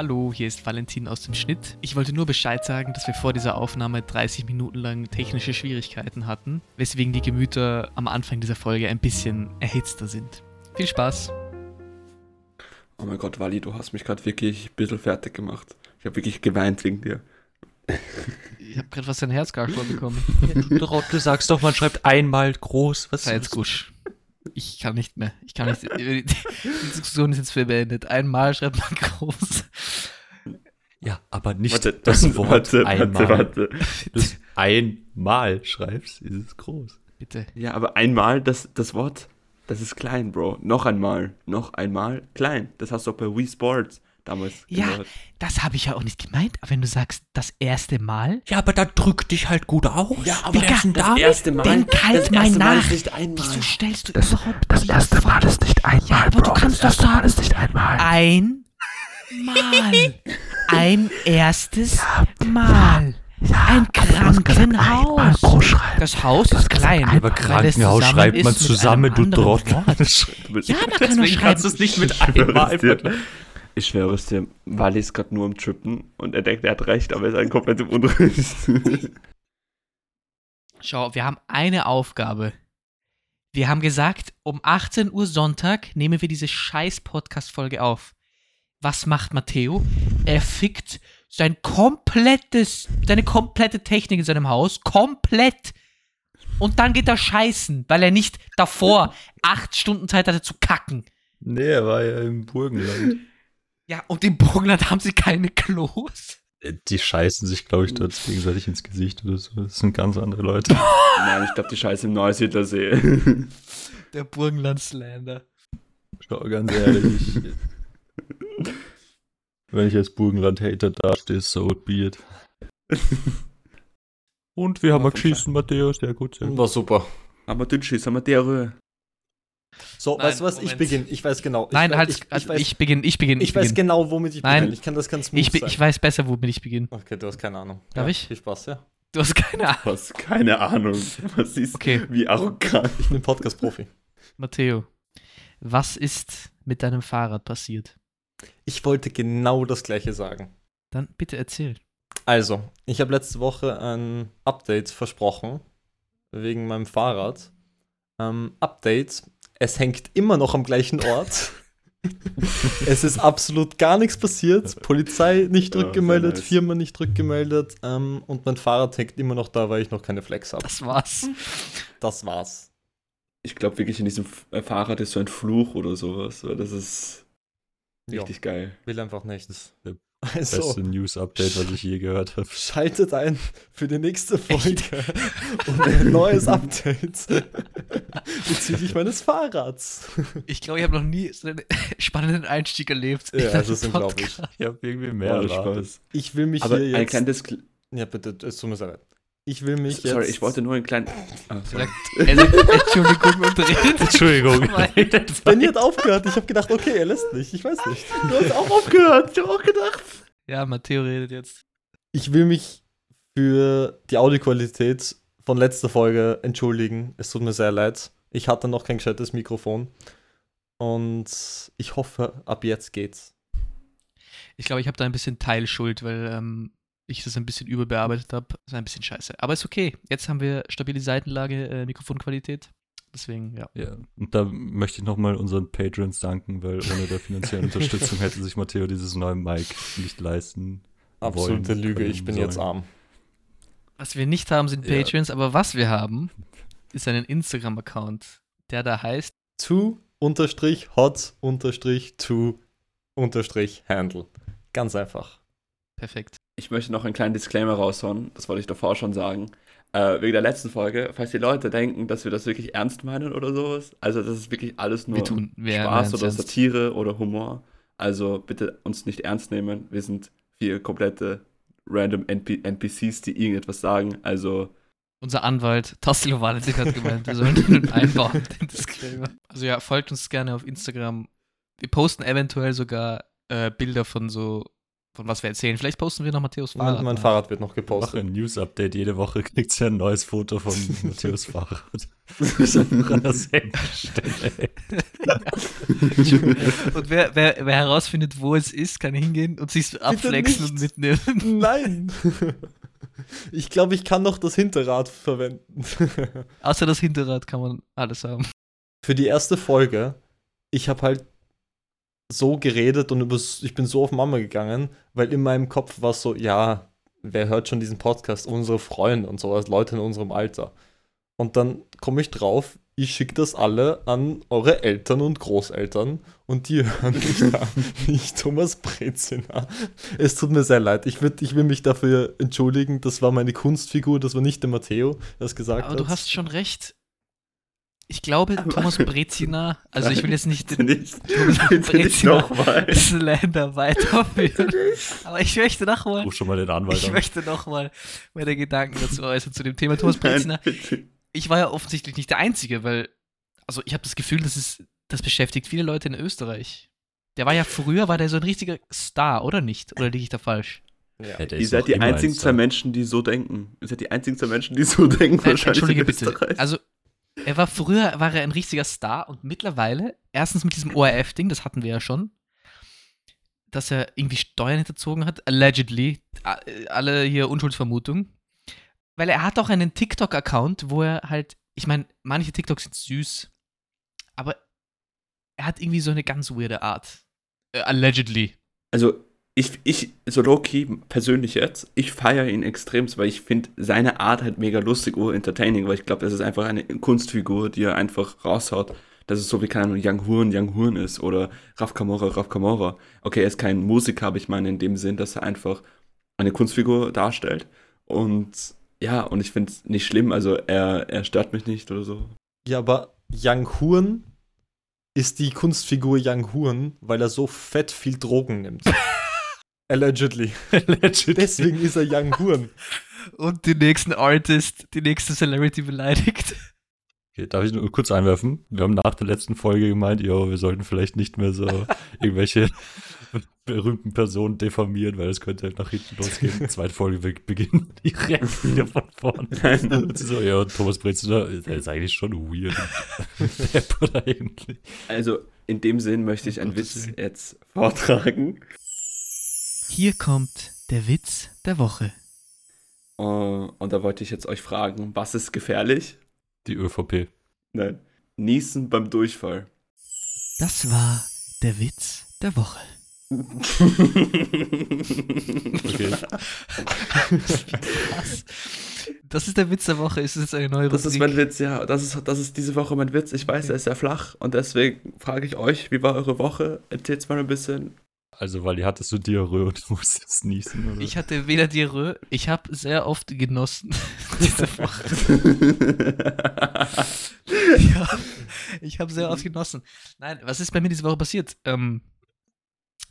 Hallo, hier ist Valentin aus dem Schnitt. Ich wollte nur Bescheid sagen, dass wir vor dieser Aufnahme 30 Minuten lang technische Schwierigkeiten hatten, weswegen die Gemüter am Anfang dieser Folge ein bisschen erhitzter sind. Viel Spaß! Oh mein Gott, Wally, du hast mich gerade wirklich ein bisschen fertig gemacht. Ich habe wirklich geweint wegen dir. Ich habe gerade was ein Herzgarschler bekommen. Du Rottel, sagst doch, man schreibt einmal groß. Was Sei jetzt gusch. Ich kann nicht mehr. Ich kann nicht. Die Diskussion ist jetzt für beendet. Einmal schreibt man groß. Ja, aber nicht Warte, das Wort warte, einmal. warte, warte. Es einmal schreibst, ist es groß. Bitte. Ja, aber einmal, das, das Wort, das ist klein, Bro. Noch einmal, noch einmal, klein. Das hast du auch bei Wii Sports damals Ja, gehört. das habe ich ja auch nicht gemeint. Aber wenn du sagst, das erste Mal, Ja, aber da drück dich halt gut aus. aber das da erste Mal, denk halt das mal erste Mal nach. ist nicht einmal. wieso stellst du Das- überhaupt Das erste Mal ist nicht einmal, Ja, aber du Bro. kannst das doch erste Mal sagen- ist nicht einmal. Ein Mal. Ein erstes Ja, Mal. ja, Ein du Krankenhaus. Das Haus Du ist klein. aber Krankenhaus schreibt man mit zusammen, einem du Trottel. Du Ja, man kann nur Deswegen kannst du es nicht mit einmal vergleichen. Ich schwöre es dir, Wally ist gerade nur am Trippen und er denkt, er hat recht, aber er ist ein komplett im Unrecht. Schau, wir haben eine Aufgabe. Wir haben gesagt, um 18 Uhr Sonntag nehmen wir diese scheiß Podcast-Folge auf. Was macht Matteo? Er fickt sein komplettes, seine komplette Technik in seinem Haus. Komplett. Und dann geht er scheißen, weil er nicht davor acht Stunden Zeit hatte zu kacken. Nee, er war ja im Burgenland. Ja, und im Burgenland haben sie keine Klos. Äh, Die scheißen sich, glaube ich, dort gegenseitig ins Gesicht oder so. Das sind ganz andere Leute. Nein, ich glaube, die Scheiße im Neusiedlersee. Der Burgenland-Slander. Schau, ganz ehrlich. ich- Wenn ich als Burgenland-Hater dastehe, so be it. Und wir haben mal geschissen, Matthäus. Sehr gut, sehr gut. War super. aber Dütschis, haben wir der Ruhe. So, Nein, weißt du was? Ich Moment. beginne. Ich weiß genau. Ich Nein, weiß, halt, ich, ich, ich, weiß, ich, beginne, ich beginne. weiß beginne. genau, womit ich Nein. beginne. Ich kann das ganz smooth Ich, sein. ich weiß besser, womit ich beginne. Okay, du hast keine Ahnung. Darf ja, ich? Viel Spaß, ja. Du hast keine Ahnung. Was? Keine Ahnung. Was ist, Okay. wie arrogant. Ich bin Podcast-Profi. Matteo, was ist mit deinem Fahrrad passiert? Ich wollte genau das gleiche sagen. Dann bitte erzähl. Also, ich habe letzte Woche ein Update versprochen wegen meinem Fahrrad. Ähm, Update, es hängt immer noch am gleichen Ort. es ist absolut gar nichts passiert. Polizei nicht rückgemeldet, sehr nice. Firma nicht rückgemeldet ähm, und mein Fahrrad hängt immer noch da, weil ich noch keine Flex habe. Das war's. Das war's. Ich glaube wirklich, in diesem äh, Fahrrad ist so ein Fluch oder sowas. Weil das ist richtig geil. will einfach nichts. Also, Beste News-Update, was ich je gehört habe. schaltet ein für die nächste Folge und ein neues Update bezüglich meines Fahrrads. Ich glaube, ich habe noch nie so einen spannenden Einstieg erlebt. Ja, das ist unglaublich. Ich habe irgendwie mehr. Spaß. Ich will mich Aber hier ein jetzt. kleines. Kl- Ja, bitte, es tut mir leid. Ich will mich Sorry, jetzt. ich wollte nur einen kleinen. Sorry. sagt Entschuldigung und redet. Entschuldigung. Benny hat aufgehört. Ich habe gedacht, okay, er lässt mich. Ich weiß nicht. Du hast auch aufgehört. Ich habe auch gedacht. Ja, Matteo redet jetzt. Ich will mich für die Audioqualität von letzter Folge entschuldigen. Es tut mir sehr leid. Ich hatte noch kein gescheites Mikrofon. Und ich hoffe, ab jetzt geht's. Ich glaube, ich habe da ein bisschen Teilschuld, weil ähm, ich das ein bisschen überbearbeitet habe. Das ist ein bisschen scheiße. Aber ist okay. Jetzt haben wir stabile Seitenlage, äh, Mikrofonqualität. Deswegen, ja. Ja, und da möchte ich nochmal unseren Patrons danken, weil ohne der finanziellen Unterstützung hätte sich Matteo dieses neue Mic nicht leisten. Absolute wollen, Lüge, ich bin sollen. jetzt arm. Was wir nicht haben, sind Ja. Patreons, aber was wir haben, ist einen Instagram-Account, der da heißt To unterstrich hot unterstrich to unterstrich handle. Ganz einfach. perfekt. Ich möchte noch einen kleinen Disclaimer raushauen. Das wollte ich davor schon sagen. Äh, wegen der letzten Folge, falls die Leute denken, dass wir das wirklich ernst meinen oder sowas. Also, das ist wirklich alles nur Wir tun, wir Spaß oder ernst. Satire oder Humor. Also, bitte uns nicht ernst nehmen. Wir sind vier komplette random NP NPCs, die irgendetwas sagen. Also, Unser Anwalt, Tassilo Valentin, hat gemeint, wir sollen den einbauen, den Disclaimer. Also ja, folgt uns gerne auf Instagram. Wir posten eventuell sogar äh, Bilder von so von was wir erzählen. Vielleicht posten wir noch Matthäus Mein, Fahrrad. mein mal. Fahrrad wird noch Mach gepostet. ein News-Update. Jede Woche kriegt ihr ein neues Foto von Matthäus Fahrrad. an derselben Stelle. Und wer, wer, wer herausfindet, wo es ist, kann hingehen und sich abflexen und mitnehmen. Nein! Ich glaube, ich kann noch das Hinterrad verwenden. Außer das Hinterrad kann man alles haben. Für die erste Folge, ich habe halt so geredet und übers, ich bin so auf Mama gegangen, weil in meinem Kopf war es so, ja, wer hört schon diesen Podcast? Unsere Freunde und sowas, Leute in unserem Alter. Und dann komme ich drauf, ich schicke das alle an eure Eltern und Großeltern und die hören mich an, nicht Thomas Brezina. Es tut mir sehr leid. Ich, würd, ich will mich dafür entschuldigen. Das war meine Kunstfigur, das war nicht der Matteo, der das gesagt Aber hat. du hast schon recht. Ich glaube, Thomas Brezina, also ich will jetzt nicht den nicht, nicht Brezina nochmal. Slender weiterführen. Aber ich möchte nochmal, Ruf schon mal den Anwalt ich an. möchte nochmal meine Gedanken dazu äußern zu dem Thema Thomas Brezina. Nein, ich war ja offensichtlich nicht der Einzige, weil, also ich habe das Gefühl, das ist, das beschäftigt viele Leute in Österreich. Der war ja früher, war der so ein richtiger Star, oder nicht? Oder liege ich da falsch? Ja. Ja, Ihr seid die einzigen zwei. Menschen, die so denken. Ihr seid die einzigen zwei Menschen, die so denken. Nein, wahrscheinlich Entschuldige in bitte. Also, er war früher, war er ein richtiger Star und mittlerweile, erstens mit diesem ORF-Ding, das hatten wir ja schon, dass er irgendwie Steuern hinterzogen hat, allegedly, alle hier Unschuldsvermutung. Weil er hat auch einen TikTok-Account, wo er halt, ich meine, manche TikToks sind süß, aber er hat irgendwie so eine ganz weirde Art. Äh, allegedly. Also, ich, ich, so low-key, persönlich jetzt, ich feiere ihn extremst, weil ich finde seine Art halt mega lustig oder entertaining, weil ich glaube, das ist einfach eine Kunstfigur, die er einfach raushaut. Das ist so wie, keine Ahnung, Young Huren, Young Huren ist oder Raf Kamora, Raf Kamora. Okay, er ist kein Musiker, aber ich meine in dem Sinn, dass er einfach eine Kunstfigur darstellt. Und ja, und ich finde es nicht schlimm, also er, er stört mich nicht oder so. Ja, aber Yang Huren ist die Kunstfigur Yang Huren, weil er so fett viel Drogen nimmt. Allegedly. Deswegen ist er Yang Huren. Und den nächsten Artist, die nächste Celebrity beleidigt. Okay, darf ich nur kurz einwerfen? Wir haben nach der letzten Folge gemeint, jo, wir sollten vielleicht nicht mehr so irgendwelche berühmten Personen diffamieren, weil es könnte halt nach hinten losgehen. Zweite Folge be beginnt direkt wieder von vorne. Und sie so, ja, Thomas Brezner, der ist eigentlich schon weird. Eigentlich. Also in dem Sinn möchte ich einen Witz jetzt vortragen. Hier kommt der Witz der Woche. Äh, und da wollte ich jetzt euch fragen, was ist gefährlich? Die ÖVP. Nein. Niesen beim Durchfall. Das war der Witz der Woche. Okay. Das ist der Witz der Woche. Ist es jetzt eine neue Das ist Rubrik? mein Witz, ja. Das ist, das ist diese Woche mein Witz. Ich weiß, er ist sehr flach und deswegen frage ich euch, wie war eure Woche? Erzählt's mal ein bisschen. Also, weil die hattest du Diarrhoe und du musstest niesen, oder? Ich hatte weder Diarrhoe, ich habe sehr oft genossen diese Woche. ja, ich habe sehr oft genossen. Nein, was ist bei mir diese Woche passiert? Ähm,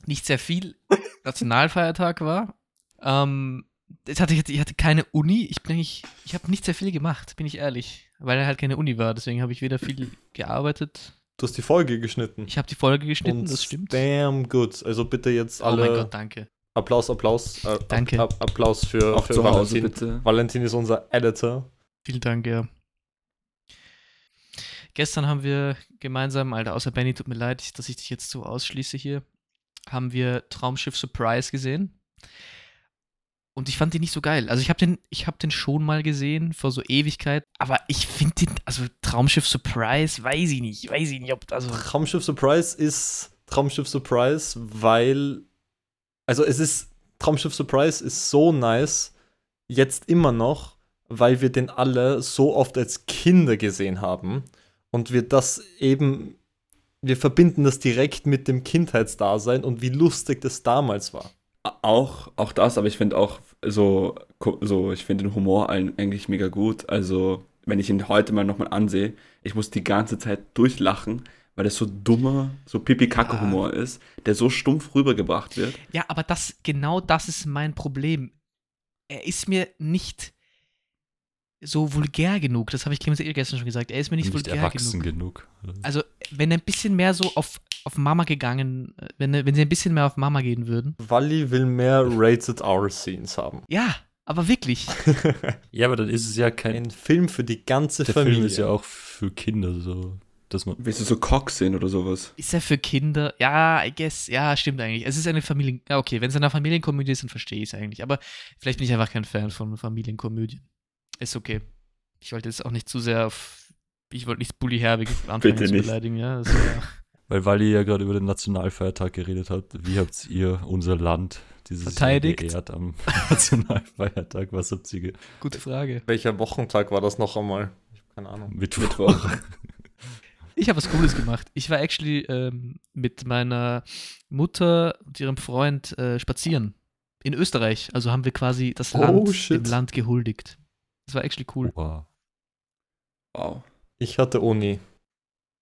nicht sehr viel. Nationalfeiertag war. Ähm, ich, hatte, ich, hatte, ich keine Uni. Ich bin eigentlich, ich habe nicht sehr viel gemacht, bin ich ehrlich. Weil halt keine Uni war. Deswegen habe ich weder viel gearbeitet. Du hast die Folge geschnitten. Ich habe die Folge geschnitten, Und das stimmt. Damn good. Also bitte jetzt Oh alle mein Gott, danke. Applaus, Applaus. Äh, Danke. App- Applaus für, Auch für zu Hause, Valentin. bitte. Valentin ist unser Editor. Vielen Dank, ja. Gestern haben wir gemeinsam, Alter, außer Benny, tut mir leid, dass ich dich jetzt so ausschließe hier, haben wir Traumschiff Surprise gesehen. Und ich fand den nicht so geil. Also ich habe den, ich habe den schon mal gesehen vor so Ewigkeit, aber ich finde den, also Traumschiff Surprise, weiß ich nicht, weiß ich nicht, ob also Traumschiff Surprise ist Traumschiff Surprise, weil. Also es ist. Traumschiff Surprise ist so nice, jetzt immer noch, weil wir den alle so oft als Kinder gesehen haben. Und wir das eben. Wir verbinden das direkt mit dem Kindheitsdasein und wie lustig das damals war. Auch, auch das, aber ich finde auch so, so ich finde den Humor eigentlich mega gut. Also, wenn ich ihn heute mal nochmal ansehe, ich muss die ganze Zeit durchlachen, weil das so dummer, so Pipi-Kacke-Humor ist, der so stumpf rübergebracht wird. Ja, aber das, genau das ist mein Problem. Er ist mir nicht. So vulgär genug. Das habe ich Clemens eh gestern schon gesagt. Er ist mir nicht, nicht vulgär erwachsen genug. genug. Also, wenn er ein bisschen mehr so auf, auf Mama gegangen, äh, wenn, wenn sie ein bisschen mehr auf Mama gehen würden. Wally will mehr Rated R-Scenes haben. Ja, aber wirklich. Ja, aber dann ist es ja kein. Ein Film für die ganze Der Familie. Film ist ja auch für Kinder so. Dass man, Willst du so Cock sehen oder sowas? Ist er für Kinder? Ja, I guess. Ja, stimmt eigentlich. Es ist eine Familien. Ja, okay, wenn es eine Familienkomödie ist, dann verstehe ich es eigentlich. Aber vielleicht bin ich einfach kein Fan von Familienkomödien. Ist okay. Ich wollte jetzt auch nicht zu sehr auf. Ich wollte nicht Bully Herbig anfangen Bitte zu nicht. beleidigen, ja. Das war, weil Wally ja gerade über den Nationalfeiertag geredet hat. Wie habt ihr unser Land dieses Verteidigt. Jahr geehrt am Nationalfeiertag? Was habt ihr ge gute Frage. Welcher Wochentag war das noch einmal? Ich habe keine Ahnung. Mittwoch. Mittwoch. Ich habe was Cooles gemacht. Ich war actually ähm, mit meiner Mutter und ihrem Freund äh, spazieren. In Österreich. Also haben wir quasi das Oh, Land shit. dem Land gehuldigt. Das war actually cool. Wow. Wow. Ich hatte Uni.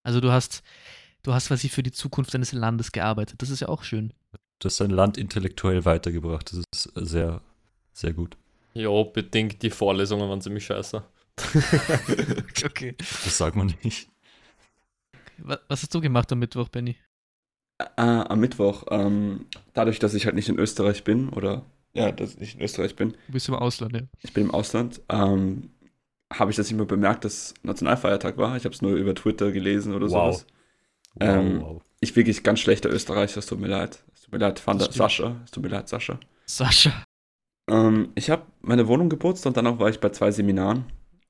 Also du hast, du hast quasi für die Zukunft deines Landes gearbeitet. Das ist ja auch schön. Du hast dein Land intellektuell weitergebracht. Das ist sehr, sehr gut. Jo, bedingt die Vorlesungen waren ziemlich scheiße. Okay. Das sagt man nicht. Was, was hast du gemacht am Mittwoch, Benny? Äh, am Mittwoch, ähm, dadurch, dass ich halt nicht in Österreich bin, oder ja, dass ich in Österreich bin, Du bist im Ausland, ja. ich bin im Ausland, ähm, habe ich das nicht mehr bemerkt, dass Nationalfeiertag war. Ich habe es nur über Twitter gelesen oder Wow. sowas. Ähm, wow. Ich wirklich ganz schlechter Österreicher, es tut mir leid. Es tut mir leid, stimmt. Sascha. Es tut mir leid, Sascha. Sascha. Ähm, ich habe meine Wohnung geputzt und danach war ich bei zwei Seminaren.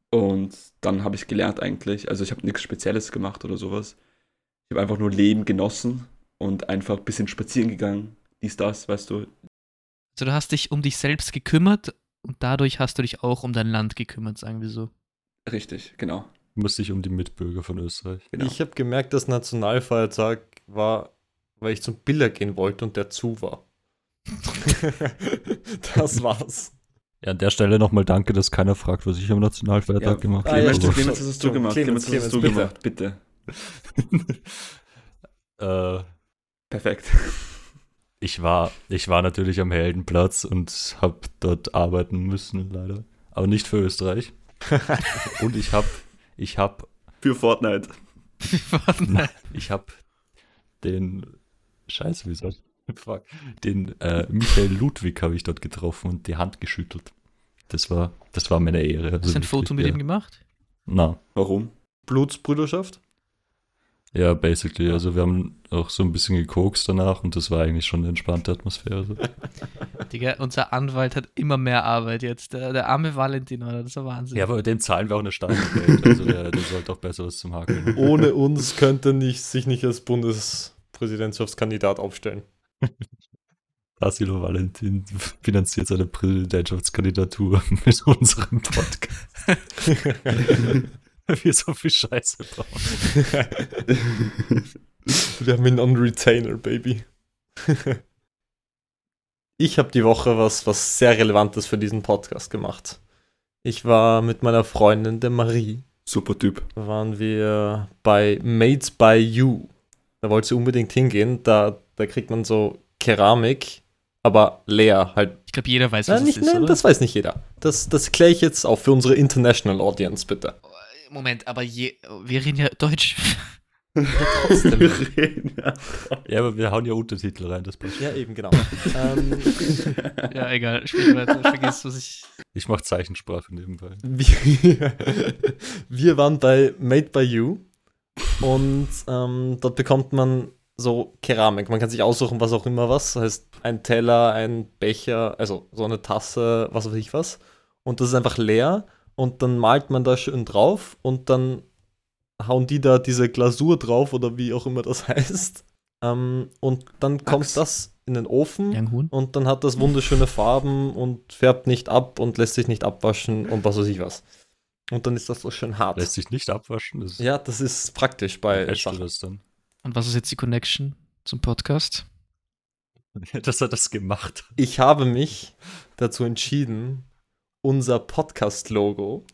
Und dann habe ich gelernt eigentlich. Also ich habe nichts Spezielles gemacht oder sowas. Ich habe einfach nur Leben genossen und einfach ein bisschen spazieren gegangen. Dies, das, weißt du. Also du hast dich um dich selbst gekümmert und dadurch hast du dich auch um dein Land gekümmert, sagen wir so. Richtig, genau. Du musst dich um die Mitbürger von Österreich. genau. Ich habe gemerkt, dass Nationalfeiertag war, weil ich zum Biller gehen wollte und der zu war. das war's. Ja, an der Stelle nochmal danke, dass keiner fragt, was ich am Nationalfeiertag Ja, gemacht Ah, habe. ja, Clemens, stimmt. Clemens, was hast du gemacht? Clemens, Clemens, was hast du Clemens, gemacht? Bitte. äh, Perfekt. Ich, war, ich war natürlich am Heldenplatz und habe dort arbeiten müssen, leider. Aber nicht für Österreich. Und ich habe ich hab, Für Fortnite. Warte. ich hab den Scheiße, wie soll ich? Fuck. Den äh, Michael Ludwig habe ich dort getroffen und die Hand geschüttelt. Das war, das war meine Ehre. Hast du ein Foto mit ihm gemacht? Na, Warum? Blutsbrüderschaft? Ja, basically. Also wir haben auch so ein bisschen gekokst danach und das war eigentlich schon eine entspannte Atmosphäre. So. Digga, unser Anwalt hat immer mehr Arbeit jetzt. Der, der arme Valentin, oder? Das ist ja Wahnsinn. Ja, aber den zahlen wir auch eine Steine Geld. Also der, der sollte auch besser was zum Haken. Ohne uns könnte nicht, sich nicht als Bundespräsidentschaftskandidat aufstellen. Tassilo Valentin finanziert seine Präsidentschaftskandidatur mit unserem Podcast. wir so viel Scheiße bauen. Wir haben ihn on Retainer, Baby. ich habe die Woche was, was sehr Relevantes für diesen Podcast gemacht. Ich war mit meiner Freundin, der Marie, Super Typ. waren wir bei Made by You. Da wollte sie unbedingt hingehen. Da, da kriegt man so Keramik, aber leer. Halt. Ich glaube, jeder weiß, was Nein, nicht, das ist, nein oder? das weiß nicht jeder. Das, das kläre ich jetzt auch für unsere International Audience, bitte. Moment, aber je, wir reden ja Deutsch. Trotzdem. Ja, aber wir hauen ja Untertitel rein, das passt. ja, eben, genau. ähm, ja, egal. Sprich weiter. Vergiss, was ich. Ich mache Zeichensprache nebenbei. wir, wir waren bei Made by You und ähm, dort bekommt man so Keramik. Man kann sich aussuchen, was auch immer was. Das heißt, ein Teller, ein Becher, also so eine Tasse, was weiß ich was. Und das ist einfach leer und dann malt man da schön drauf und dann hauen die da diese Glasur drauf oder wie auch immer das heißt. Ähm, und dann kommt Wachs. das in den Ofen und dann hat das wunderschöne Farben und färbt nicht ab und lässt sich nicht abwaschen und was weiß ich was. Und dann ist das so schön hart. Lässt sich nicht abwaschen. Das Ja, das ist praktisch bei Sachen. das dann. Und was ist jetzt die Connection zum Podcast? Dass er das gemacht hat. Ich habe mich dazu entschieden, unser Podcast-Logo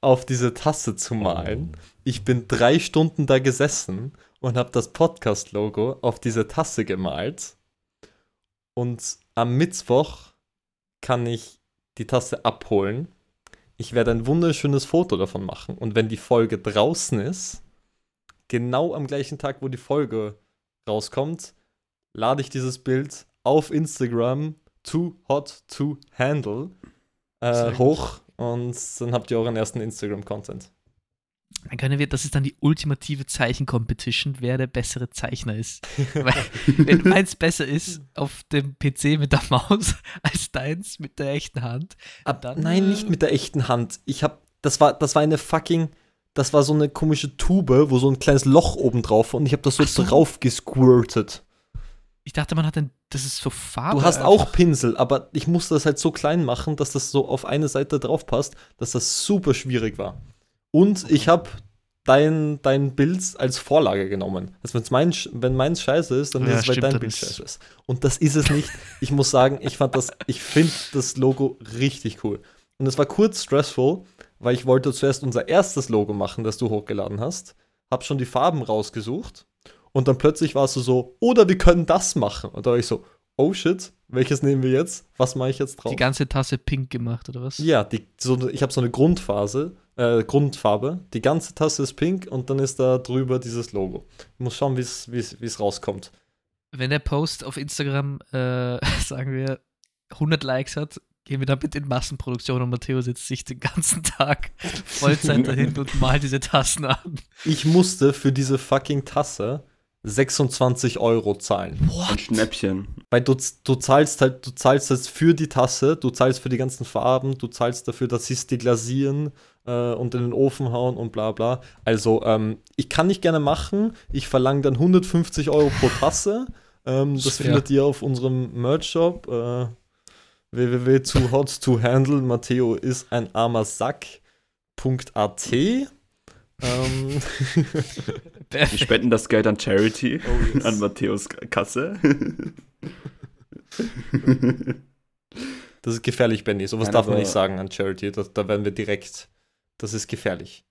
auf diese Tasse zu malen. Ich bin drei Stunden da gesessen und habe das Podcast-Logo auf diese Tasse gemalt. Und am Mittwoch kann ich die Tasse abholen. ich werde ein wunderschönes Foto davon machen. Und wenn die Folge draußen ist, genau am gleichen Tag, wo die Folge rauskommt, lade ich dieses Bild auf Instagram too hot to handle äh, hoch und dann habt ihr euren ersten Instagram-Content. Dann können wir, das ist dann die ultimative Zeichen-Competition, wer der bessere Zeichner ist. Weil, wenn meins besser ist auf dem PC mit der Maus als deins mit der echten Hand, Ab, Dann, nein, nicht mit der echten Hand. Ich hab, das war, das war eine fucking, das war so eine komische Tube, wo so ein kleines Loch oben drauf war und ich habe das so, so. drauf gesquirtet. Ich dachte, man hat ein, das ist so Farbe. Du hast einfach. auch Pinsel, aber ich musste das halt so klein machen, dass das so auf eine Seite drauf passt, dass das super schwierig war. Und ich habe dein, dein Bild als Vorlage genommen. Also wenn's mein, wenn meins scheiße ist, dann Ja, ist es, weil dein Bild scheiße ist. Und das ist es nicht. Ich muss sagen, ich fand das, ich finde das Logo richtig cool. Und es war kurz stressful, weil ich wollte zuerst unser erstes Logo machen, das du hochgeladen hast. Hab schon die Farben rausgesucht. Und dann plötzlich warst du so, oder wir können das machen. Und da war ich so, oh shit, welches nehmen wir jetzt? Was mache ich jetzt drauf? die ganze Tasse pink gemacht, oder was? Ja, die, so, ich habe so eine Grundphase, äh, Grundfarbe. Die ganze Tasse ist pink und dann ist da drüber dieses Logo. Ich muss schauen, wie es rauskommt. Wenn der Post auf Instagram, äh, sagen wir, 100 Likes hat, gehen wir damit in Massenproduktion und Matteo sitzt sich den ganzen Tag Vollzeit dahin und malt diese Tassen an. Ich musste für diese fucking Tasse 26 Euro zahlen. Ein Schnäppchen. Weil du, du zahlst halt, du zahlst jetzt für die Tasse, du zahlst für die ganzen Farben, du zahlst dafür, dass sie es deglasieren äh, und in den Ofen hauen und bla bla. Also, ähm, ich kann nicht gerne machen. Ich verlange dann 150 Euro pro Tasse. Ähm, das Fair. findet ihr auf unserem Merch-Shop. Äh, www.toohottohandle. Matteo ist ein armer Sack.at. Ähm, Wir spenden das Geld an Charity, Oh, yes. an Matthäus Kasse. das ist gefährlich, Benny. Sowas Nein, darf man nicht sagen an Charity. Das, da werden wir direkt. Das ist gefährlich.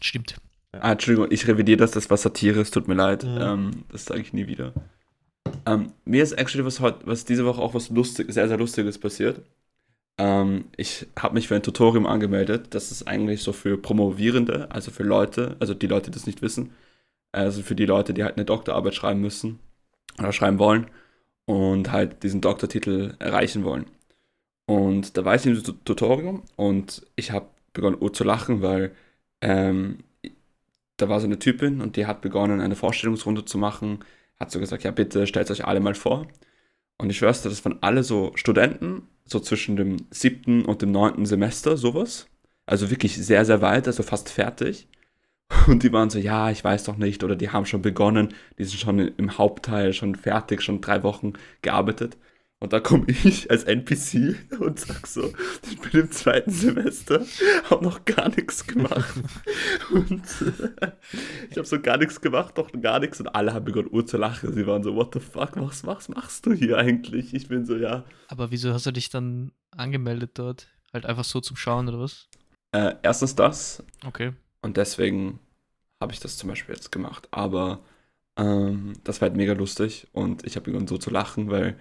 Stimmt. ah, Entschuldigung, ich revidiere das, das war Satire, es tut mir leid. Mhm. Ähm, das sage ich nie wieder. Ähm, mir ist actually was, heut, was diese Woche auch was lustig, sehr, sehr Lustiges passiert. Ähm, ich habe mich für ein Tutorium angemeldet. Das ist eigentlich so für Promovierende, also für Leute, also die Leute, die das nicht wissen. Also für die Leute, die halt eine Doktorarbeit schreiben müssen oder schreiben wollen und halt diesen Doktortitel erreichen wollen. Und da war ich Tu- Tutorium und ich habe begonnen oh, zu lachen, weil ähm, da war so eine Typin und die hat begonnen, eine Vorstellungsrunde zu machen. Hat so gesagt, ja bitte stellt euch alle mal vor. Und ich schwör's dir, das waren alle so Studenten, so zwischen dem siebten und dem neunten Semester, sowas. Also wirklich sehr, sehr weit, also fast fertig. Und die waren so, ja, ich weiß doch nicht, oder die haben schon begonnen, die sind schon im Hauptteil schon fertig, schon drei Wochen gearbeitet. Und da komme ich als NPC und sag so, ich bin im zweiten Semester, habe noch gar nichts gemacht. Und äh, ich habe so gar nichts gemacht, doch gar nichts. Und alle haben begonnen Uhr zu lachen. Sie waren so, what the fuck, was, was machst du hier eigentlich? Ich bin so, ja. Aber wieso hast du dich dann angemeldet dort? Halt einfach so zum Schauen oder was? Äh, erstens das, Okay. Und deswegen habe ich das zum Beispiel jetzt gemacht. Aber ähm, das war halt mega lustig und ich habe begonnen so zu lachen, weil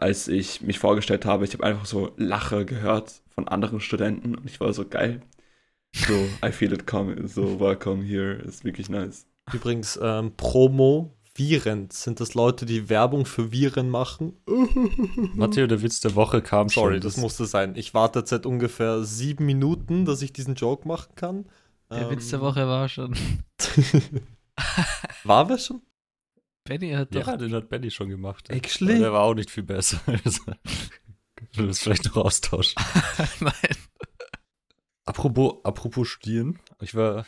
als ich mich vorgestellt habe, ich habe einfach so Lacher gehört von anderen Studenten und ich war so geil. So, I feel it coming, so welcome here, ist wirklich nice. Übrigens, ähm, Promo, Viren. Sind das Leute, die Werbung für Viren machen? Matteo, der Witz der Woche kam Sorry, schon. das musste sein. Ich warte seit ungefähr sieben Minuten, dass ich diesen Joke machen kann. Der Ähm, Witz der Woche war schon. War wir schon? Benny hat doch. Ja, den hat Benny schon gemacht. Actually? Aber Der war auch nicht viel besser. Wir das vielleicht noch austauschen. Nein. Apropos, apropos Studieren. Ich war,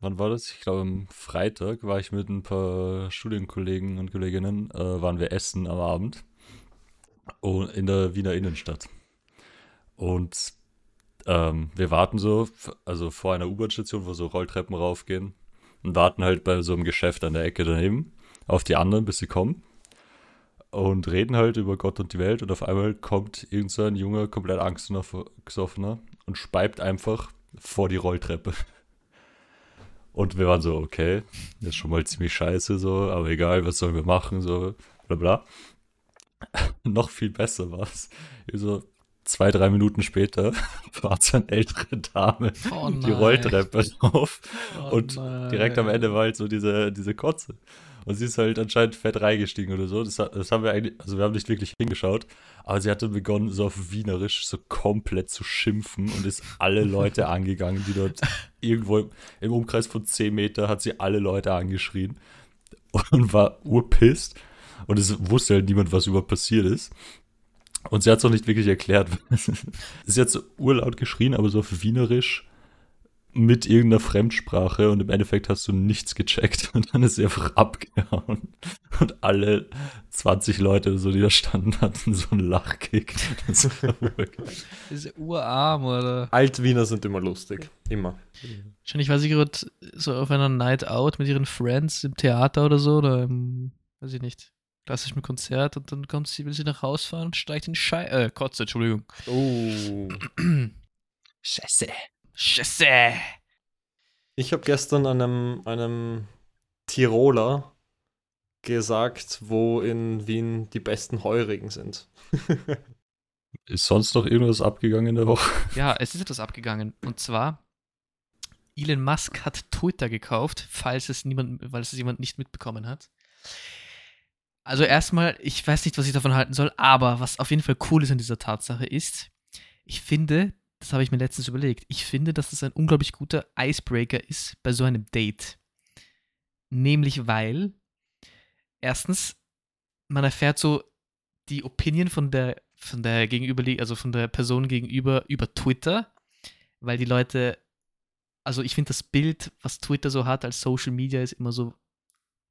wann war das? Ich glaube, am Freitag war ich mit ein paar Studienkollegen und Kolleginnen, äh, waren wir essen am Abend. Und in der Wiener Innenstadt. Und ähm, wir warten so, also vor einer U-Bahn-Station, wo so Rolltreppen raufgehen. Und warten halt bei so einem Geschäft an der Ecke daneben auf die anderen, bis sie kommen. Und reden halt über Gott und die Welt. Und auf einmal kommt irgend so ein junger, komplett angstgesoffener und speibt einfach vor die Rolltreppe. Und wir waren so, okay, das ist schon mal ziemlich scheiße, so, aber egal, was sollen wir machen, so, bla bla. Noch viel besser war es. So zwei, drei Minuten später war es eine ältere Dame, Oh die. Rolltreppe auf Oh und nein. direkt am Ende war halt so diese, diese Kotze. Und sie ist halt anscheinend fett reingestiegen oder so. Das, das haben wir eigentlich, also wir haben nicht wirklich hingeschaut, aber sie hatte begonnen, so auf Wienerisch so komplett zu schimpfen und ist alle Leute angegangen, die dort irgendwo im Umkreis von 10 Meter hat sie alle Leute angeschrien und war urpisst. Und es wusste halt niemand, was überhaupt passiert ist. Und sie hat es auch nicht wirklich erklärt. sie hat so urlaut geschrien, aber so auf Wienerisch mit irgendeiner Fremdsprache und im Endeffekt hast du nichts gecheckt und dann ist sie einfach abgehauen. Und alle 20 Leute oder so, die da standen, hatten so einen Lachkick. Das ist urarm, oder? Altwiener sind immer lustig. Immer. Wahrscheinlich war sie gerade so auf einer Night Out mit ihren Friends im Theater oder so, oder im, weiß ich nicht, klassischem Konzert und dann kommt sie, will sie nach Haus fahren und steigt in Schei äh, Kotze, Entschuldigung. Oh. Scheiße. Scheiße. Ich habe gestern einem, einem Tiroler gesagt, wo in Wien die besten Heurigen sind. Ist sonst noch irgendwas abgegangen in der Woche? Ja, es ist etwas abgegangen. Und zwar, Elon Musk hat Twitter gekauft, falls es niemand, weil es jemand nicht mitbekommen hat. Also erstmal, ich weiß nicht, was ich davon halten soll, aber was auf jeden Fall cool ist an dieser Tatsache ist, ich finde, das habe ich mir letztens überlegt, ich finde, dass das ein unglaublich guter Icebreaker ist bei so einem Date. Nämlich weil, erstens, man erfährt so die Opinion von der, von der gegenüberlie also von der Person gegenüber über Twitter, weil die Leute, also ich finde das Bild, was Twitter so hat als Social Media, ist immer so,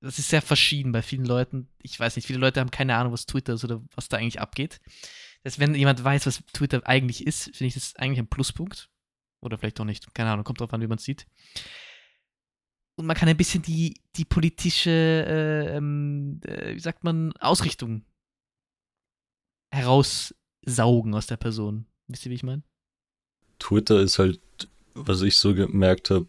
das ist sehr verschieden bei vielen Leuten. Ich weiß nicht, viele Leute haben keine Ahnung, was Twitter ist oder was da eigentlich abgeht. Das, wenn jemand weiß, was Twitter eigentlich ist, finde ich das eigentlich ein Pluspunkt. Oder vielleicht auch nicht. Keine Ahnung, kommt drauf an, wie man es sieht. Und man kann ein bisschen die, die politische, äh, ähm, äh, wie sagt man, Ausrichtung heraussaugen aus der Person. Wisst ihr, wie ich meine? Twitter ist halt, was ich so gemerkt habe,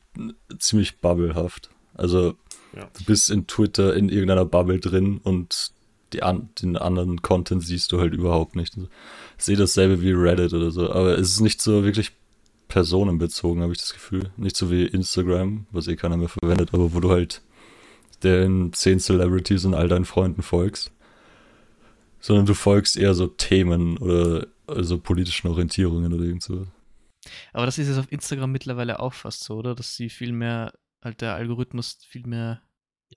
ziemlich bubblehaft. Also Ja. du bist in Twitter in irgendeiner Bubble drin und die an, den anderen Content siehst du halt überhaupt nicht. Ich sehe dasselbe wie Reddit oder so, aber es ist nicht so wirklich personenbezogen, habe ich das Gefühl. Nicht so wie Instagram, was eh keiner mehr verwendet, aber wo du halt den zehn Celebrities und all deinen Freunden folgst. Sondern du folgst eher so Themen oder also politischen Orientierungen oder irgend so. Aber das ist jetzt auf Instagram mittlerweile auch fast so, oder? Dass sie viel mehr, halt der Algorithmus viel mehr.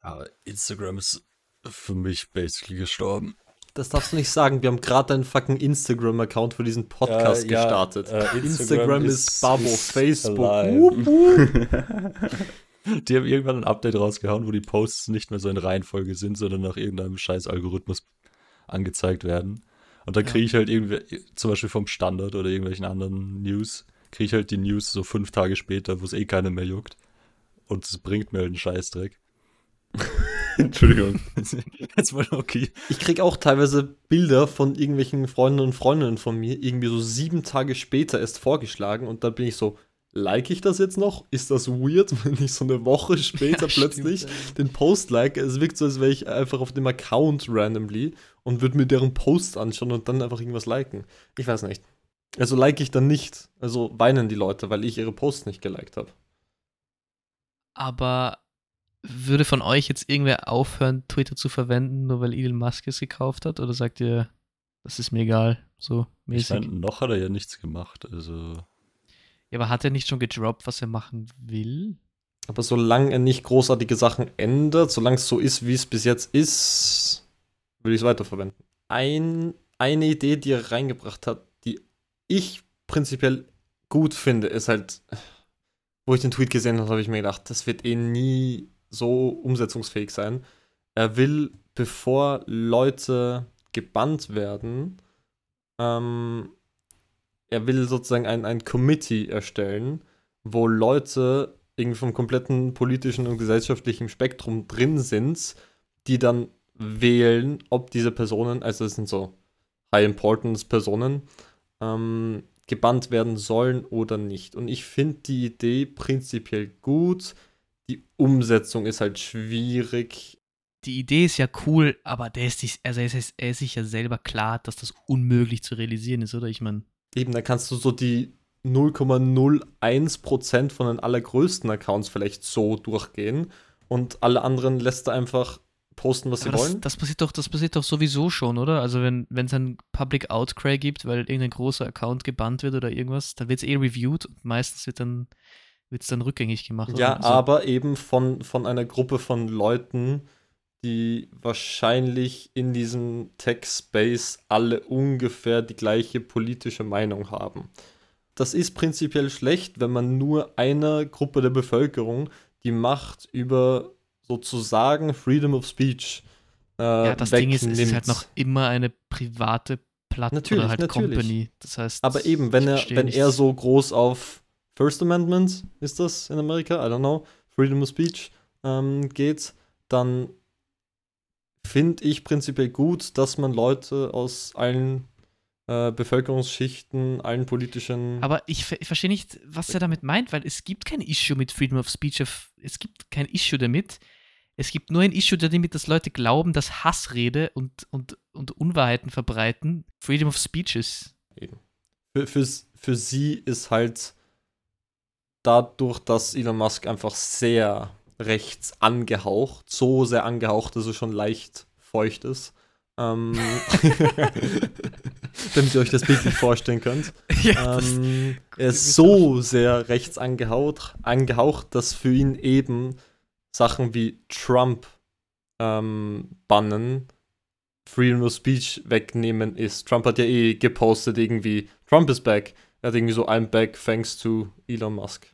Ja, Instagram ist für mich basically gestorben. Das darfst du nicht sagen. Wir haben gerade einen fucking Instagram-Account für diesen Podcast Äh, ja, gestartet. äh, Instagram, Instagram ist, ist- Babo, ist Facebook. Wup, wup. Die haben irgendwann ein Update rausgehauen, wo die Posts nicht mehr so in Reihenfolge sind, sondern nach irgendeinem scheiß Algorithmus angezeigt werden. Und dann kriege ich halt irgendwie, zum Beispiel vom Standard oder irgendwelchen anderen News, kriege ich halt die News so fünf Tage später, wo es eh keinen mehr juckt. Und es bringt mir halt einen Scheißdreck. Entschuldigung. Jetzt mal okay. Ich krieg auch teilweise Bilder von irgendwelchen Freunden und Freundinnen von mir, irgendwie so sieben Tage später erst vorgeschlagen und dann bin ich so, like ich das jetzt noch? Ist das weird, wenn ich so eine Woche später Ja, plötzlich stimmt. den Post like? Es wirkt so, als wäre ich einfach auf dem Account randomly und würde mir deren Post anschauen und dann einfach irgendwas liken. Ich weiß nicht. Also like ich dann nicht. Also weinen die Leute, weil ich ihre Posts nicht geliked habe. Aber würde von euch jetzt irgendwer aufhören, Twitter zu verwenden, nur weil Elon Musk es gekauft hat? Oder sagt ihr, das ist mir egal, so Ich mäßig? meine, noch hat er ja nichts gemacht. Also, ja, aber hat er nicht schon gedroppt, was er machen will? Aber solange er nicht großartige Sachen ändert, solange es so ist, wie es bis jetzt ist, würde ich es weiterverwenden. Ein, eine Idee, die er reingebracht hat, die ich prinzipiell gut finde, ist halt, wo ich den Tweet gesehen habe, habe ich mir gedacht, das wird eh nie so umsetzungsfähig sein. Er will, bevor Leute gebannt werden, ähm, er will sozusagen ein, ein Committee erstellen, wo Leute irgendwie vom kompletten politischen und gesellschaftlichen Spektrum drin sind, die dann wählen, ob diese Personen, also es sind so High-Importance-Personen, ähm, gebannt werden sollen oder nicht. Und ich finde die Idee prinzipiell gut. Die Umsetzung ist halt schwierig. Die Idee ist ja cool, aber der ist sich, also er, ist, er ist sich ja selber klar, dass das unmöglich zu realisieren ist, oder? Ich meine, eben, da kannst du so die 0,01% von den allergrößten Accounts vielleicht so durchgehen und alle anderen lässt du einfach posten, was sie Aber das, wollen. das passiert doch, das passiert doch sowieso schon, oder? Also wenn es ein Public Outcry gibt, weil irgendein großer Account gebannt wird oder irgendwas, dann wird es eh reviewed und meistens wird dann wird es dann rückgängig gemacht. oder? Ja, Also- aber eben von, von einer Gruppe von Leuten, die wahrscheinlich in diesem Tech-Space alle ungefähr die gleiche politische Meinung haben. Das ist prinzipiell schlecht, wenn man nur einer Gruppe der Bevölkerung die Macht über sozusagen Freedom of Speech äh, ja, das Ding ist, es ist wegnimmt. halt noch immer eine private Plattform Natürlich, oder halt natürlich. Company. Das heißt, Aber eben, wenn er, wenn er so groß auf First Amendment, ist das in Amerika, I don't know, Freedom of Speech ähm, geht, dann finde ich prinzipiell gut, dass man Leute aus allen äh, Bevölkerungsschichten, allen politischen. Aber ich, ich verstehe nicht, was er damit meint, weil es gibt kein Issue mit Freedom of Speech. Es gibt kein Issue damit. Es gibt nur ein Issue damit, dass Leute glauben, dass Hassrede und, und, und Unwahrheiten verbreiten Freedom of Speech ist. für, für, für sie ist halt dadurch, dass Elon Musk einfach sehr rechts angehaucht, so sehr angehaucht, dass er schon leicht feucht ist. Ähm, damit ihr euch das bildlich vorstellen könnt. Ja, Ähm, er ist so sehr rechts angehaucht, angehaucht, dass für ihn eben Sachen wie Trump ähm, bannen, Freedom of Speech wegnehmen ist. Trump hat ja eh gepostet irgendwie, Trump is back. Er hat irgendwie so, I'm back thanks to Elon Musk.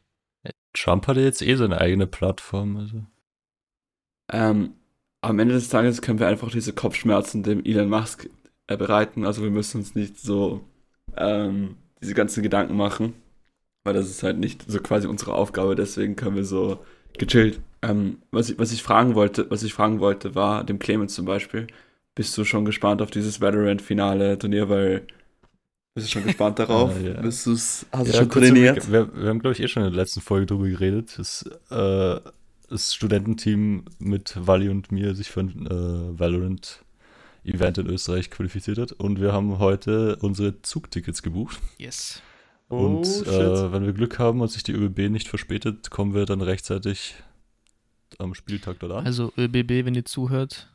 Trump hatte jetzt eh seine eigene Plattform. Also. Ähm, am Ende des Tages können wir einfach diese Kopfschmerzen dem Elon Musk äh, bereiten. Also wir müssen uns nicht so ähm, diese ganzen Gedanken machen, weil das ist halt nicht so quasi unsere Aufgabe. Deswegen können wir so gechillt. Ähm, was, ich, was ich fragen wollte, was ich fragen wollte, war dem Clemens zum Beispiel. Bist du schon gespannt auf dieses Valorant-Finale-Turnier, weil bist du schon gespannt darauf? Ah, ja. Bist du's, hast du Ja, schon kurz trainiert? Wir, wir haben, glaube ich, eh schon in der letzten Folge drüber geredet, dass äh, das Studententeam mit Wally und mir sich für ein äh, Valorant-Event in Österreich qualifiziert hat. Und wir haben heute unsere Zugtickets gebucht. yes. und shit. äh, wenn wir Glück haben und sich die ÖBB nicht verspätet, kommen wir dann rechtzeitig am Spieltag dort an. Also ÖBB, wenn ihr zuhört,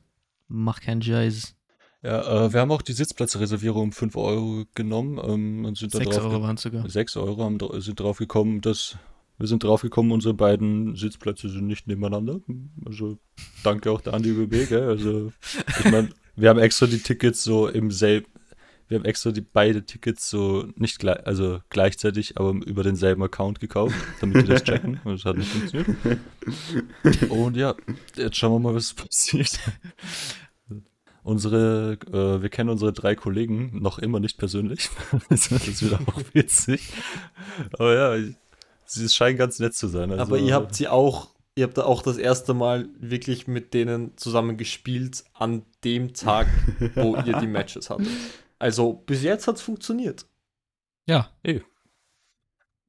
macht keinen Scheiß. Ja, äh, wir haben auch die Sitzplatzreservierung um 5 Euro genommen ähm, und sind da 6 drauf Euro waren es sogar. 6 Euro haben, sind drauf gekommen, dass wir sind drauf gekommen, unsere beiden Sitzplätze sind nicht nebeneinander. Also danke auch da an die ÖBB, gell? Also ich meine, wir haben extra die Tickets so im selben, wir haben extra die beide Tickets so nicht gleich, also gleichzeitig, aber über denselben Account gekauft, damit die das checken. Und das hat nicht funktioniert. Und ja, jetzt schauen wir mal, was passiert. Unsere, äh, wir kennen unsere drei Kollegen noch immer nicht persönlich. das ist wieder auch witzig. Aber ja, sie scheinen ganz nett zu sein. Also, Aber ihr habt sie auch, ihr habt da auch das erste Mal wirklich mit denen zusammen gespielt an dem Tag, wo ihr die Matches hattet. Also bis jetzt hat es funktioniert. Ja.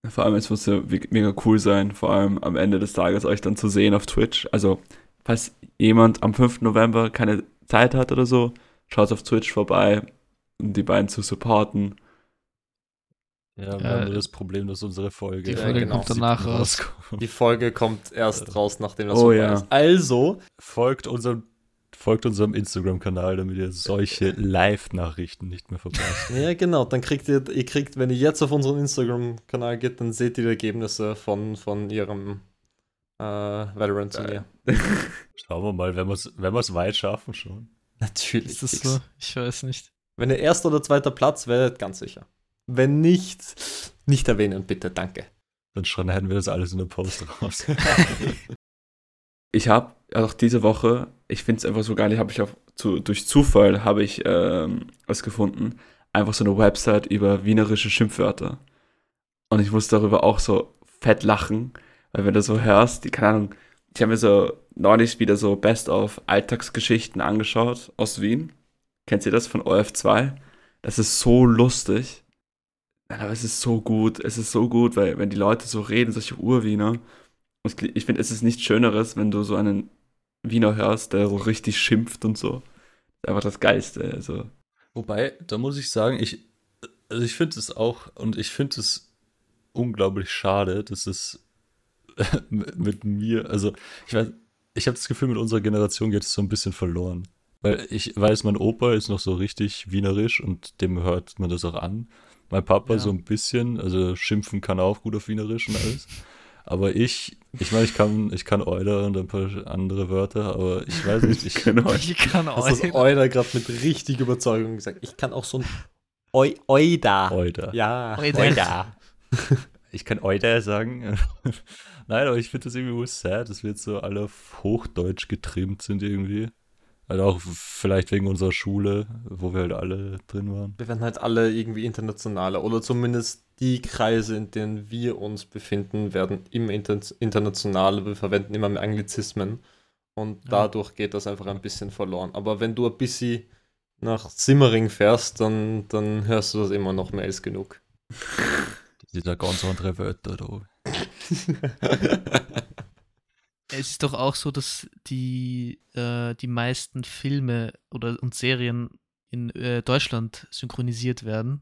Vor allem, es muss ja mega cool sein, vor allem am Ende des Tages euch dann zu sehen auf Twitch. Also, falls jemand am 5. November keine Zeit hat oder so, schaut auf Twitch vorbei, um die beiden zu supporten. Ja, wir Äh, haben nur das Problem, dass unsere Folge, die Folge am kommt danach 7. raus. rauskommt. Die Folge kommt erst raus, nachdem das Oh vorbei ja. ist. Also, Folgt unserem, folgt unserem Instagram-Kanal, damit ihr solche Live-Nachrichten nicht mehr verpasst. ja genau, dann kriegt ihr, ihr kriegt, wenn ihr jetzt auf unseren Instagram-Kanal geht, dann seht ihr die Ergebnisse von, von ihrem äh, Valorant-Turnier. Schauen wir mal, wenn wir es wenn wir's weit schaffen schon. Natürlich. Ist das so? Ich weiß nicht. Wenn ihr erster oder zweiter Platz werdet, ganz sicher. Wenn nicht, nicht erwähnen, bitte, danke. Dann schneiden wir das alles in der Post raus. Ich habe auch diese Woche, ich finde es einfach so geil, habe ich auch zu, durch Zufall habe ich ähm, was gefunden, einfach so eine Website über wienerische Schimpfwörter. Und ich muss darüber auch so fett lachen, weil wenn du so hörst, die, keine Ahnung, ich habe mir so neulich wieder so Best of Alltagsgeschichten angeschaut aus Wien. Kennt ihr das von OF2? Das ist so lustig. Aber es ist so gut, es ist so gut, weil wenn die Leute so reden, solche Urwiener, ich finde, es ist nichts Schöneres, wenn du so einen Wiener hörst, der so richtig schimpft und so. Einfach das Geilste. Also. Wobei, da muss ich sagen, ich, Also ich finde es auch, und ich finde es unglaublich schade, dass es mit mir, also ich weiß, ich habe das Gefühl, mit unserer Generation geht es so ein bisschen verloren. Weil ich weiß, mein Opa ist noch so richtig wienerisch und dem hört man das auch an. Mein Papa Ja. so ein bisschen, also schimpfen kann er auch gut auf Wienerisch und alles. Aber ich, ich meine, ich kann, ich kann Euler und ein paar andere Wörter, aber ich weiß nicht, ich. Ich kann Hast das euch. Euler gerade mit richtig Überzeugung gesagt. Ich kann auch so ein Eu Euda. Euler. Ja. Euda. Ich kann Euler sagen. Nein, aber ich finde das irgendwie wohl sad, dass wir jetzt so alle auf Hochdeutsch getrimmt sind irgendwie. Also auch vielleicht wegen unserer Schule, wo wir halt alle drin waren. Wir werden halt alle irgendwie internationaler oder zumindest die Kreise, in denen wir uns befinden, werden immer inter internationaler. Wir verwenden immer mehr Anglizismen und Ja. dadurch geht das einfach ein bisschen verloren. Aber wenn du ein bisschen nach Simmering fährst, dann, dann hörst du das immer noch mehr als genug. Dieser ganz andere Wörter da. Es ist doch auch so, dass die, äh, die meisten Filme oder und Serien in äh, Deutschland synchronisiert werden.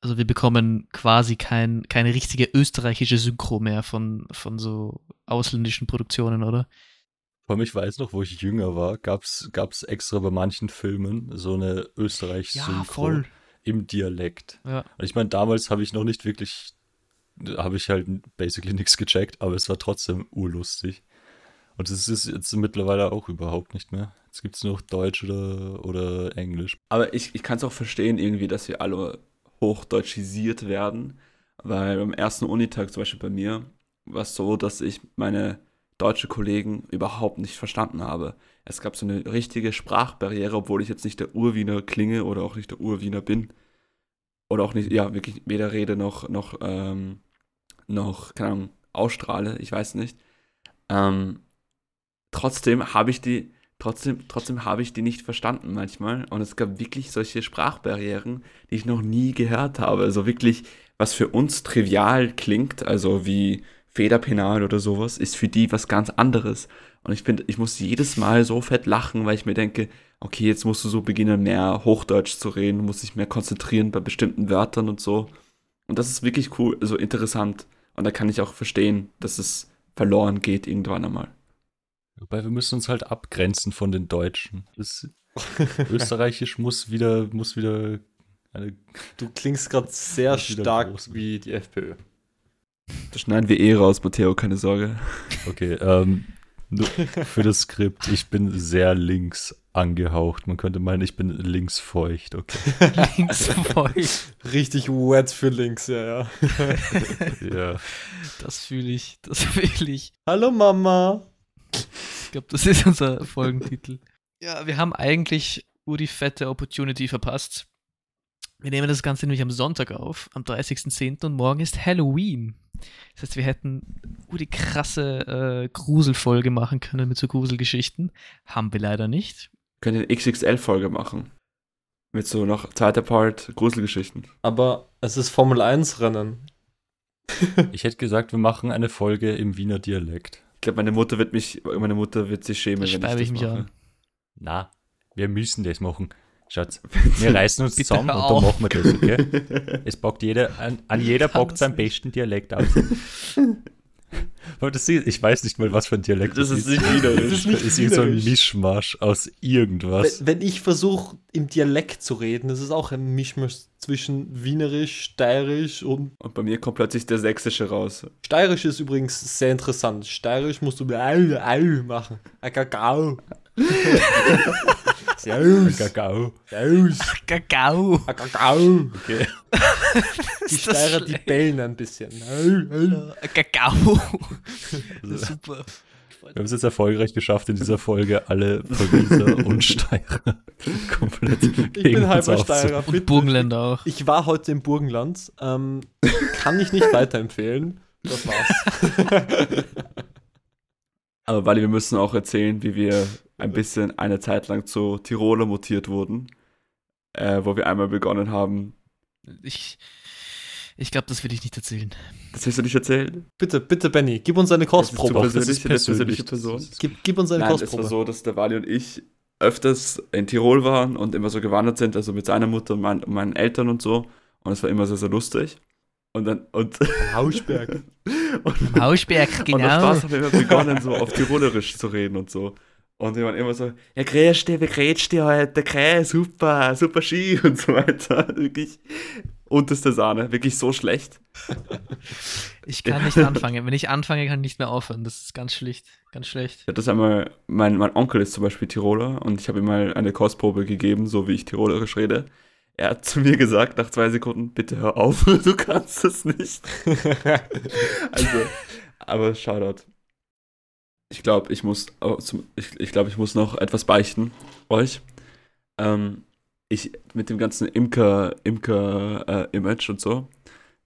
Also wir bekommen quasi kein, keine richtige österreichische Synchro mehr von, von so ausländischen Produktionen, oder? Vor allem, ich weiß noch, wo ich jünger war, gab es extra bei manchen Filmen so eine Österreich-Synchro im Dialekt. Ja. Und ich meine, damals habe ich noch nicht wirklich, habe ich halt basically nichts gecheckt, aber es war trotzdem urlustig. Und es ist jetzt mittlerweile auch überhaupt nicht mehr. Jetzt gibt es nur noch Deutsch oder, oder Englisch. Aber ich, ich kann es auch verstehen, irgendwie, dass wir alle hochdeutschisiert werden. Weil beim ersten Unitag, zum Beispiel bei mir, war es so, dass ich meine deutsche Kollegen überhaupt nicht verstanden habe. Es gab so eine richtige Sprachbarriere, obwohl ich jetzt nicht der Urwiener klinge oder auch nicht der Urwiener bin. Oder auch nicht, ja, wirklich weder rede noch, noch, ähm, noch, keine Ahnung, ausstrahle, ich weiß nicht. Ähm, trotzdem habe ich die, trotzdem, trotzdem habe ich die nicht verstanden manchmal. Und es gab wirklich solche Sprachbarrieren, die ich noch nie gehört habe. Also wirklich, was für uns trivial klingt, also wie Federpenal oder sowas, ist für die was ganz anderes. Und ich finde, ich muss jedes Mal so fett lachen, weil ich mir denke, okay, jetzt musst du so beginnen, mehr Hochdeutsch zu reden, musst dich mehr konzentrieren bei bestimmten Wörtern und so. Und das ist wirklich cool, so interessant. Und da kann ich auch verstehen, dass es verloren geht irgendwann einmal. Wobei wir müssen uns halt abgrenzen von den Deutschen. Das Österreichisch muss wieder, muss wieder eine. Du klingst gerade sehr stark wie die FPÖ. Das schneiden wir eh raus, Matteo, keine Sorge. Okay, ähm, nur für das Skript, ich bin sehr links angehaucht. Man könnte meinen, ich bin linksfeucht, okay. Links von euch. Richtig wet für links, ja, ja. Ja. Das fühle ich, das fühle ich. Hallo Mama. Ich glaube, das ist unser Folgentitel. Ja, wir haben eigentlich nur die fette Opportunity verpasst. Wir nehmen das Ganze nämlich am Sonntag auf, am 30.10. und morgen ist Halloween. Das heißt, wir hätten nur die krasse äh, Gruselfolge machen können mit so Gruselgeschichten. Haben wir leider nicht. Können eine XXL-Folge machen. Mit so noch zweiter Part Gruselgeschichten. Aber es ist Formel 1 Rennen. Ich hätte gesagt, wir machen eine Folge im Wiener Dialekt. Ich glaube, meine Mutter wird mich, meine Mutter wird sich schämen, Da wenn ich das ich mich mache. an. Na, wir müssen das machen. Schatz, wir reißen uns Bitte zusammen und dann machen wir das, okay? Es packt jeder, an, an jeder das seinen nicht. besten Dialekt aus. Aber das ist, ich weiß nicht mal, was für ein Dialekt Das ist nicht. Das ist nicht Das ist irgend so ein. Mischmasch aus irgendwas. Wenn, wenn ich versuche, im Dialekt zu reden, das ist auch ein Mischmasch zwischen Wienerisch, Steirisch und. Und bei mir kommt plötzlich der Sächsische raus. Steirisch ist übrigens sehr interessant. Steirisch musst du au, au machen. A Kakao. Servus. Kakao. Servus. Kakao. A Kakao. Okay. Die Steirer, die bellen ein bisschen. Äh, Kakao. Also, Super. wir haben es jetzt erfolgreich geschafft, in dieser Folge alle Pariser und Steirer komplett Ich gegen bin halber Steirer. Und bitte. Burgenländer auch. Ich war heute im Burgenland. Ähm, kann ich nicht weiterempfehlen. Das war's. Aber Wally, wir müssen auch erzählen, wie wir ein bisschen eine Zeit lang zu Tiroler mutiert wurden. Äh, wo wir einmal begonnen haben. Ich, ich glaube, das will ich nicht erzählen. Das willst du nicht erzählen? bitte, bitte, Benny, gib uns eine Das ist Kostprobe. persönlich, das ist eine persönliche persönlich. Person. Gib, gib uns eine Nein, es war Kostprobe. so, dass der Wally und ich öfters in Tirol waren und immer so gewandert sind, also mit seiner Mutter und, mein, und meinen Eltern und so. Und es war immer sehr, sehr lustig. Und dann, und, Hausberg. und, Am Hausberg, und genau. am Spaß haben wir immer begonnen, so auf Tirolerisch zu reden und so. Und die waren immer so, ja, grüß dich, wie geht's dir heute? Okay, super, super Ski und so weiter. Wirklich unterste Sahne, wirklich so schlecht. Ich kann nicht anfangen. Wenn ich anfange, kann ich nicht mehr aufhören. Das ist ganz schlicht, ganz schlecht. Ich das einmal, mein, mein Onkel ist zum Beispiel Tiroler und ich habe ihm mal eine Kostprobe gegeben, so wie ich Tirolerisch rede. Er hat zu mir gesagt, nach zwei Sekunden, bitte hör auf, du kannst es nicht. Also, aber Shoutout. Ich glaube, ich muss, ich, ich glaube, ich muss noch etwas beichten euch. Ähm, ich mit dem ganzen Imker, Imker äh, Image und so.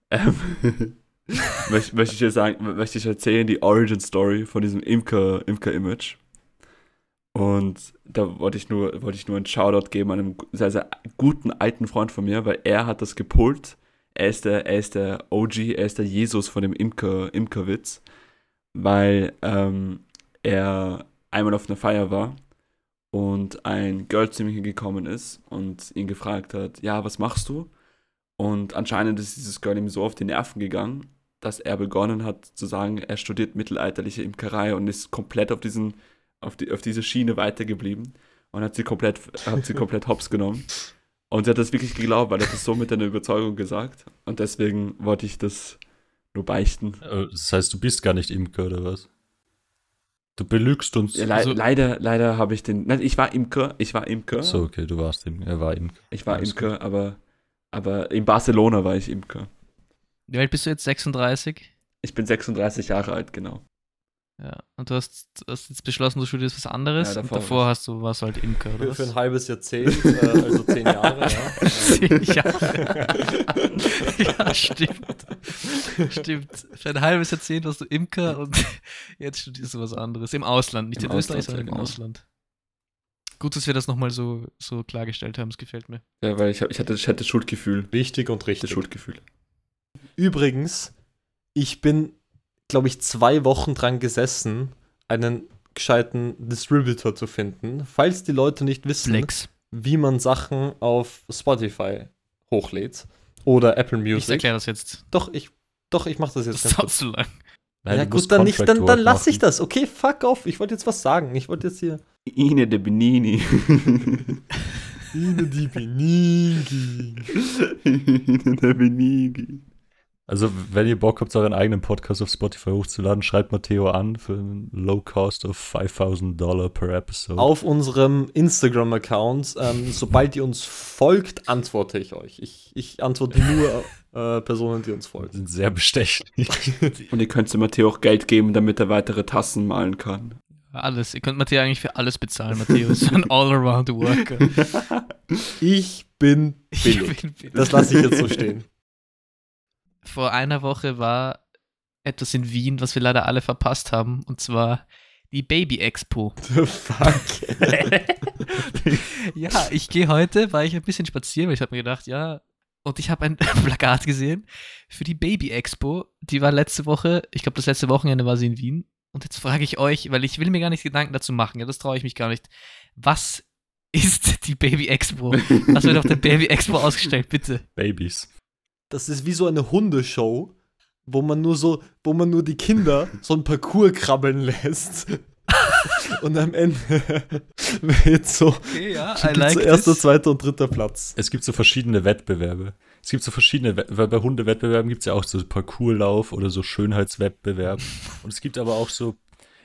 Ähm, möchte, möchte ich dir sagen, möchte ich erzählen die Origin Story von diesem Imker, Imker Image. Und da wollte ich nur, wollte ich nur einen Shoutout geben an einen sehr, sehr guten alten Freund von mir, weil er hat das gepult. Er ist der, er ist der OG, er ist der Jesus von dem Imker, Imkerwitz, weil ähm, er einmal auf einer Feier war und ein Girl zu mir gekommen ist und ihn gefragt hat, ja, was machst du? Und anscheinend ist dieses Girl ihm so auf die Nerven gegangen, dass er begonnen hat zu sagen, er studiert mittelalterliche Imkerei und ist komplett auf diesen, auf die, auf diese Schiene weitergeblieben und hat sie komplett, hat sie komplett hops genommen. Und sie hat das wirklich geglaubt, weil er das so mit einer Überzeugung gesagt. Und deswegen wollte ich das nur beichten. Äh, Das heißt, du bist gar nicht Imker oder was? Du belügst uns. Ja, le Also- leider, leider habe ich den. Nein, ich war Imker, ich war Imker. so, okay, du warst Imker. Er war Imker. Ich war Alles Imker, aber, aber in Barcelona war ich Imker. Wie alt bist du jetzt? 36? Ich bin 36 Jahre alt, genau. Ja. Und du hast, hast jetzt beschlossen, du studierst was anderes. Ja, davor und davor hast du, warst du halt Imker, oder Für, was? für ein halbes Jahrzehnt, äh, also zehn Jahre, ja. Zehn Jahre. ja, stimmt. Stimmt. Für ein halbes Jahrzehnt warst du Imker und jetzt studierst du was anderes. Im Ausland. Nicht Im in Österreich, Ausland, sondern im genau. Ausland. Gut, dass wir das nochmal so, so klargestellt haben. Es gefällt mir. Ja, weil ich, hab, ich, hatte, ich hatte Schuldgefühl. Wichtig und Das richtig. Schuldgefühl. Übrigens, ich bin, glaube ich, zwei Wochen dran gesessen, einen gescheiten Distributor zu finden. Falls die Leute nicht wissen, Flex. wie man Sachen auf Spotify hochlädt oder Apple Ich Music. erkläre das jetzt. Doch, ich, doch, ich mache das jetzt Das ganz dauert zu lang. Nein, ja gut, dann nicht, dann, dann lasse ich das. Okay, fuck off. Ich wollte jetzt was sagen. Ich wollte jetzt hier. Ine de Benini. Ine die Benigi. Ine de Benini. Also, wenn ihr Bock habt, euren eigenen Podcast auf Spotify hochzuladen, schreibt Matteo an für einen Low Cost of 5000 Dollar per Episode. Auf unserem Instagram-Account. Ähm, sobald ihr uns folgt, antworte ich euch. Ich, ich antworte nur äh, Personen, die uns folgen. sind sehr bestechlich. Und ihr könnt Matteo auch Geld geben, damit er weitere Tassen malen kann. Alles. Ihr könnt Matteo eigentlich für alles bezahlen. Matteo ist so ein All-Around-Worker. Ich bin Ich billig. bin billig. Das lasse ich jetzt so stehen. Vor einer Woche war etwas in Wien, was wir leider alle verpasst haben. Und zwar die Baby Expo. The fuck? ja, ich gehe heute, war ich ein bisschen spazieren, weil ich habe mir gedacht, ja, und ich habe ein Plakat gesehen für die Baby Expo. Die war letzte Woche, ich glaube, das letzte Wochenende war sie in Wien. Und jetzt frage ich euch, weil ich will mir gar nicht Gedanken dazu machen, ja, das traue ich mich gar nicht. Was ist die Baby Expo? Was wird auf der Baby Expo ausgestellt, bitte? Babys. Das ist wie so eine Hundeshow, wo man nur so, wo man nur die Kinder so ein Parcours krabbeln lässt. Und am Ende wird so, Okay, ja, so erster, zweiter und dritter Platz. Es gibt so verschiedene Wettbewerbe. Es gibt so verschiedene, We- weil bei Hundewettbewerben gibt es ja auch so Parcourslauf oder so Schönheitswettbewerb. Und es gibt aber auch so,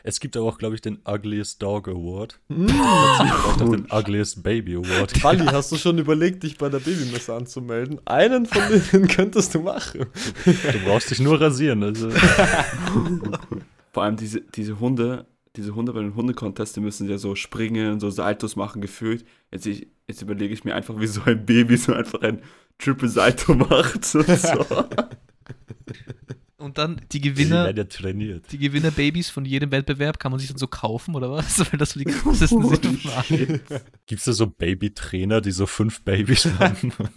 es gibt aber auch, glaube ich, den Ugliest Dog Award. Mm. auch den Ugliest Baby Award. Bali, hast du schon überlegt, dich bei der Babymesse anzumelden? Einen von denen könntest du machen. Du brauchst dich nur rasieren. Also. Vor allem diese, diese Hunde, diese Hunde bei den Hundecontests, die müssen ja so springen, so Saltos machen, gefühlt. Jetzt, ich, jetzt überlege ich mir einfach, wie so ein Baby so einfach ein Triple Salto macht. Und so. Und dann die Die Gewinner, werden ja trainiert. die Gewinnerbabys von jedem Wettbewerb kann man sich dann so kaufen, oder was? Weil das so die größten sind. Gibt es da so Babytrainer, die so fünf Babys haben und,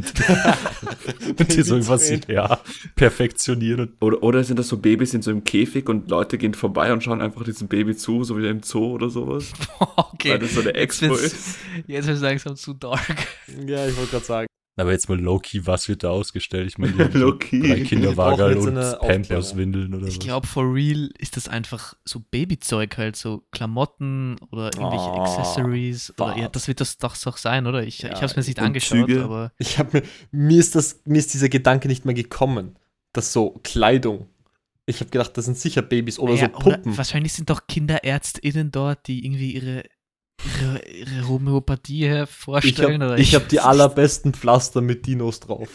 und die so irgendwas ja, perfektionieren? Oder, oder sind das so Babys in so einem Käfig und Leute gehen vorbei und schauen einfach diesem Baby zu, so wie im Zoo oder sowas? Okay. Weil das so eine Jetzt Expo wird's- ist. Jetzt wird es langsam zu dark. Ja, ich wollte gerade sagen. Aber jetzt mal low-key, was wird da ausgestellt? Ich meine, so drei Kinderwagen und eine Pampers-Windeln oder Ich was. glaube, for real ist das einfach so Babyzeug halt, so Klamotten oder irgendwelche Oh, Accessories. Oder, ja, das wird das doch so sein, oder? Ich, Ja, ich habe es mir nicht angeschaut, Züge. aber Ich habe mir, mir ist das, mir ist dieser Gedanke nicht mehr gekommen, dass so Kleidung. Ich habe gedacht, das sind sicher Babys oder Naja, so Puppen. Oder wahrscheinlich sind doch KinderärztInnen dort, die irgendwie ihre, ihre, Homöopathie ich vorstellen. habe ich hab die allerbesten Pflaster mit Dinos drauf.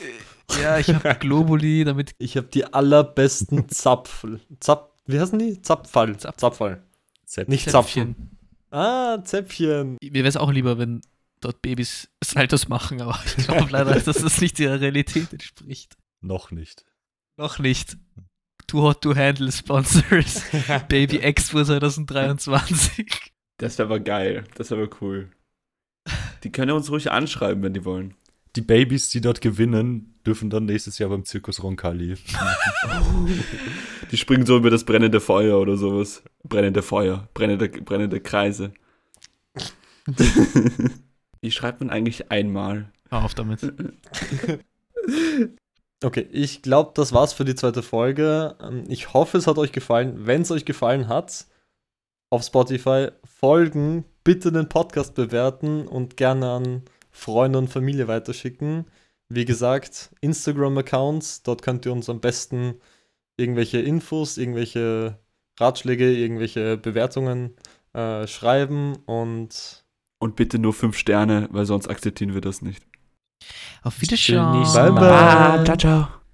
Ja, ich habe Globuli, damit. Ich habe die allerbesten Zapfel. Zap, wie heißen die? Zapfall. Zapf- Zapfall. Zäp- Nicht Zäpfchen. Zapfen. Ah, Zäpfchen. Mir wäre es auch lieber, wenn dort Babys Saltos machen, aber ich glaube leider, dass das nicht der Realität entspricht. Noch nicht. Noch nicht. Too Hot to Handle Sponsors. Baby Expo 2023. Das wäre aber geil. Das wäre aber cool. Die können uns ruhig anschreiben, wenn die wollen. Die Babys, die dort gewinnen, dürfen dann nächstes Jahr beim Zirkus Roncalli. Die springen so über das brennende Feuer oder sowas. Brennende Feuer, brennende, brennende Kreise. Wie schreibt man eigentlich einmal? Hör auf damit. Okay, ich glaube, das war's für die zweite Folge. Ähm, Ich hoffe, es hat euch gefallen. Wenn es euch gefallen hat, auf Spotify folgen, bitte den Podcast bewerten und gerne an Freunde und Familie weiterschicken. Wie gesagt, Instagram-Accounts, dort könnt ihr uns am besten irgendwelche Infos, irgendwelche Ratschläge, irgendwelche Bewertungen äh, schreiben und Und bitte nur fünf Sterne, weil sonst akzeptieren wir das nicht. Auf Wiedersehen. nächsten Bye, bye. ciao, ciao.